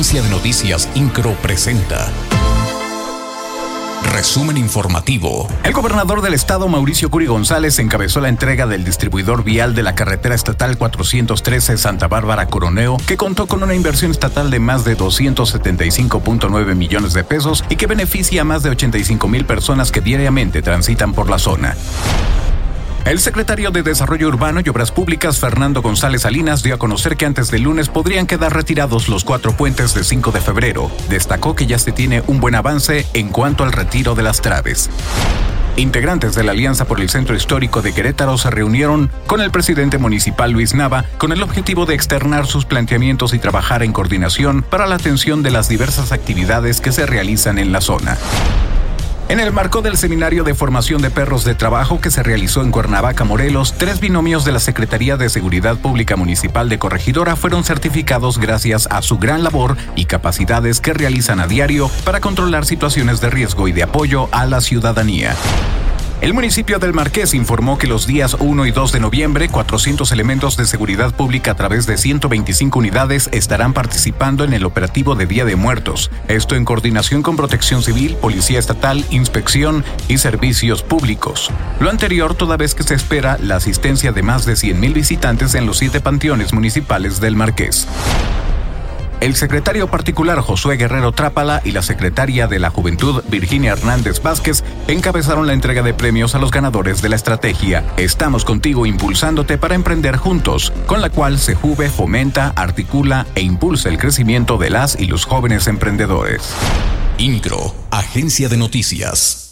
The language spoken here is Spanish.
Agencia de Noticias Incro presenta. Resumen informativo. El gobernador del estado, Mauricio Curi González, encabezó la entrega del distribuidor vial de la carretera estatal 413 Santa Bárbara Coroneo, que contó con una inversión estatal de más de 275.9 millones de pesos y que beneficia a más de 85 mil personas que diariamente transitan por la zona. El secretario de Desarrollo Urbano y Obras Públicas, Fernando González Salinas, dio a conocer que antes del lunes podrían quedar retirados los cuatro puentes de 5 de febrero. Destacó que ya se tiene un buen avance en cuanto al retiro de las traves. Integrantes de la Alianza por el Centro Histórico de Querétaro se reunieron con el presidente municipal Luis Nava con el objetivo de externar sus planteamientos y trabajar en coordinación para la atención de las diversas actividades que se realizan en la zona. En el marco del seminario de formación de perros de trabajo que se realizó en Cuernavaca, Morelos, tres binomios de la Secretaría de Seguridad Pública Municipal de Corregidora fueron certificados gracias a su gran labor y capacidades que realizan a diario para controlar situaciones de riesgo y de apoyo a la ciudadanía. El municipio del Marqués informó que los días 1 y 2 de noviembre, 400 elementos de seguridad pública a través de 125 unidades estarán participando en el operativo de Día de Muertos. Esto en coordinación con Protección Civil, Policía Estatal, Inspección y Servicios Públicos. Lo anterior toda vez que se espera la asistencia de más de 100.000 visitantes en los siete panteones municipales del Marqués. El secretario particular Josué Guerrero Trápala y la secretaria de la Juventud Virginia Hernández Vázquez encabezaron la entrega de premios a los ganadores de la estrategia Estamos contigo impulsándote para emprender juntos, con la cual se juve, fomenta, articula e impulsa el crecimiento de las y los jóvenes emprendedores. Incro, Agencia de Noticias.